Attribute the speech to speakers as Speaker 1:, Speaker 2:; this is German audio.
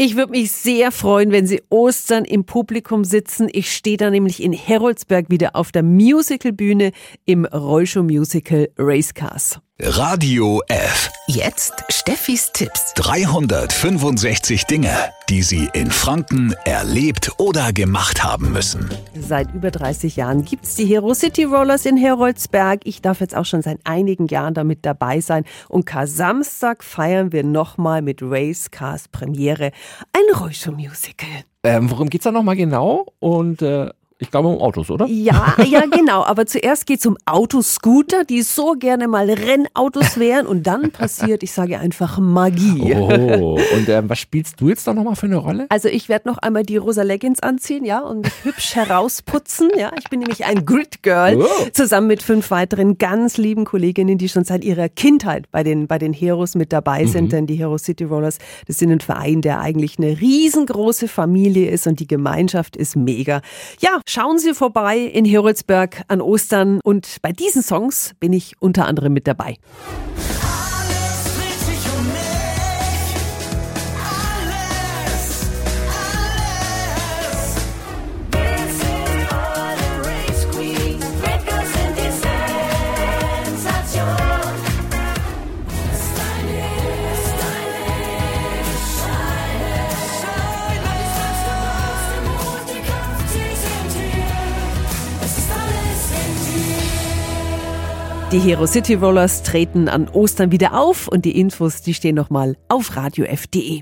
Speaker 1: Ich würde mich sehr freuen, wenn Sie Ostern im Publikum sitzen. Ich stehe da nämlich in Heroldsberg wieder auf der Musicalbühne im Rollshow-Musical Racecars.
Speaker 2: Radio F.
Speaker 3: Jetzt Steffis Tipps.
Speaker 2: 365 Dinge, die Sie in Franken erlebt oder gemacht haben müssen.
Speaker 1: Seit über 30 Jahren gibt's die Hero City Rollers in Heroldsberg. Ich darf jetzt auch schon seit einigen Jahren damit dabei sein. Und Kar-Samstag feiern wir nochmal mit Racecars Premiere ein Rollshow-Musical.
Speaker 4: Ähm, worum geht's da nochmal genau? Und äh, ich glaube um Autos, oder?
Speaker 1: Ja, ja, genau. Aber zuerst geht's um Autoscooter, die so gerne mal Rennautos wären. Und dann passiert, ich sage einfach Magie.
Speaker 4: Oh, und ähm, was spielst du jetzt da nochmal für eine Rolle?
Speaker 1: Also ich werde noch einmal die rosa Leggings anziehen, ja, und mich hübsch herausputzen. Ja, ich bin nämlich ein Grid Girl,
Speaker 4: Oh.
Speaker 1: zusammen mit fünf weiteren ganz lieben Kolleginnen, die schon seit ihrer Kindheit bei den, bei den Heroes mit dabei sind. Denn die Hero City Rollers, das sind ein Verein, der eigentlich eine riesengroße Familie ist und die Gemeinschaft ist mega. Ja, schauen Sie vorbei in Heroldsberg an Ostern und bei diesen Songs bin ich unter anderem mit dabei. Die Hero City Rollers treten an Ostern wieder auf und die Infos, die stehen nochmal auf radiof.de.